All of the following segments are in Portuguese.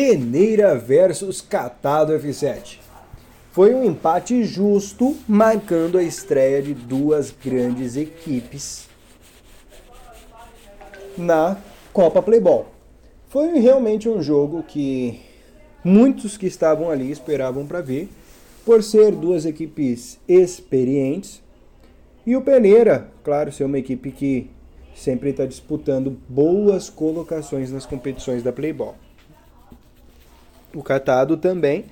Peneira versus Catado F7. Foi um empate justo, marcando a estreia de duas grandes equipes na Copa Playball. Foi realmente um jogo que muitos que estavam ali esperavam para ver, por ser duas equipes experientes. E o Peneira, claro, ser uma equipe que sempre está disputando boas colocações nas competições da Playball. O Catado também,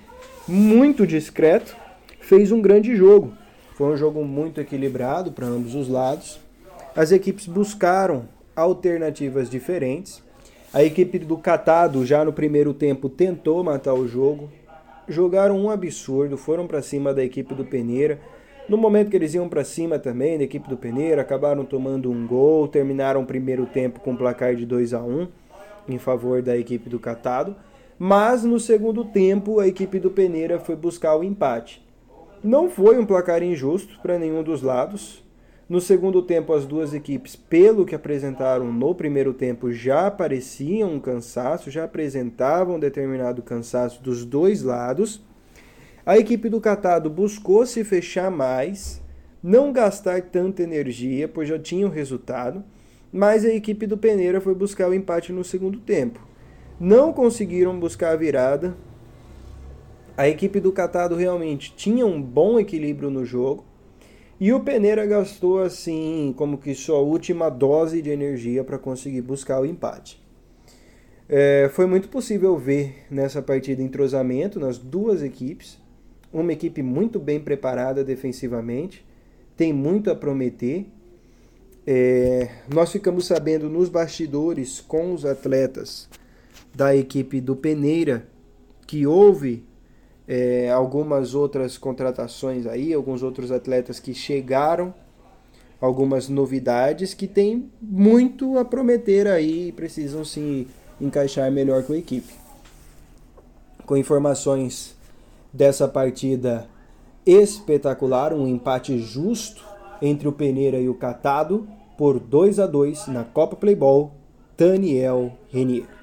muito discreto, fez um grande jogo. Foi um jogo muito equilibrado para ambos os lados. As equipes buscaram alternativas diferentes. A equipe do Catado já no primeiro tempo tentou matar o jogo. Jogaram um absurdo, foram para cima da equipe do Peneira. No momento que eles iam para cima também da equipe do Peneira, acabaram tomando um gol, terminaram o primeiro tempo com placar de 2 a 1 em favor da equipe do Catado. Mas no segundo tempo, a equipe do Peneira foi buscar o empate. Não foi um placar injusto para nenhum dos lados. No segundo tempo, as duas equipes, pelo que apresentaram no primeiro tempo, já pareciam um cansaço, já apresentavam um determinado cansaço dos dois lados. A equipe do Catado buscou se fechar mais, não gastar tanta energia, pois já tinha o resultado, mas a equipe do Peneira foi buscar o empate no segundo tempo não conseguiram buscar a virada. A equipe do Catado realmente tinha um bom equilíbrio no jogo. E o Peneira gastou assim, como que sua última dose de energia para conseguir buscar o empate. É, foi muito possível ver nessa partida entrosamento nas duas equipes. Uma equipe muito bem preparada defensivamente, tem muito a prometer. É, nós ficamos sabendo nos bastidores com os atletas da equipe do Peneira, que houve é, algumas outras contratações aí, alguns outros atletas que chegaram, algumas novidades que tem muito a prometer aí e precisam se encaixar melhor com a equipe. Com informações dessa partida espetacular, um empate justo entre o Peneira e o Catado por 2 a 2 na Copa Playball, Daniel Renier.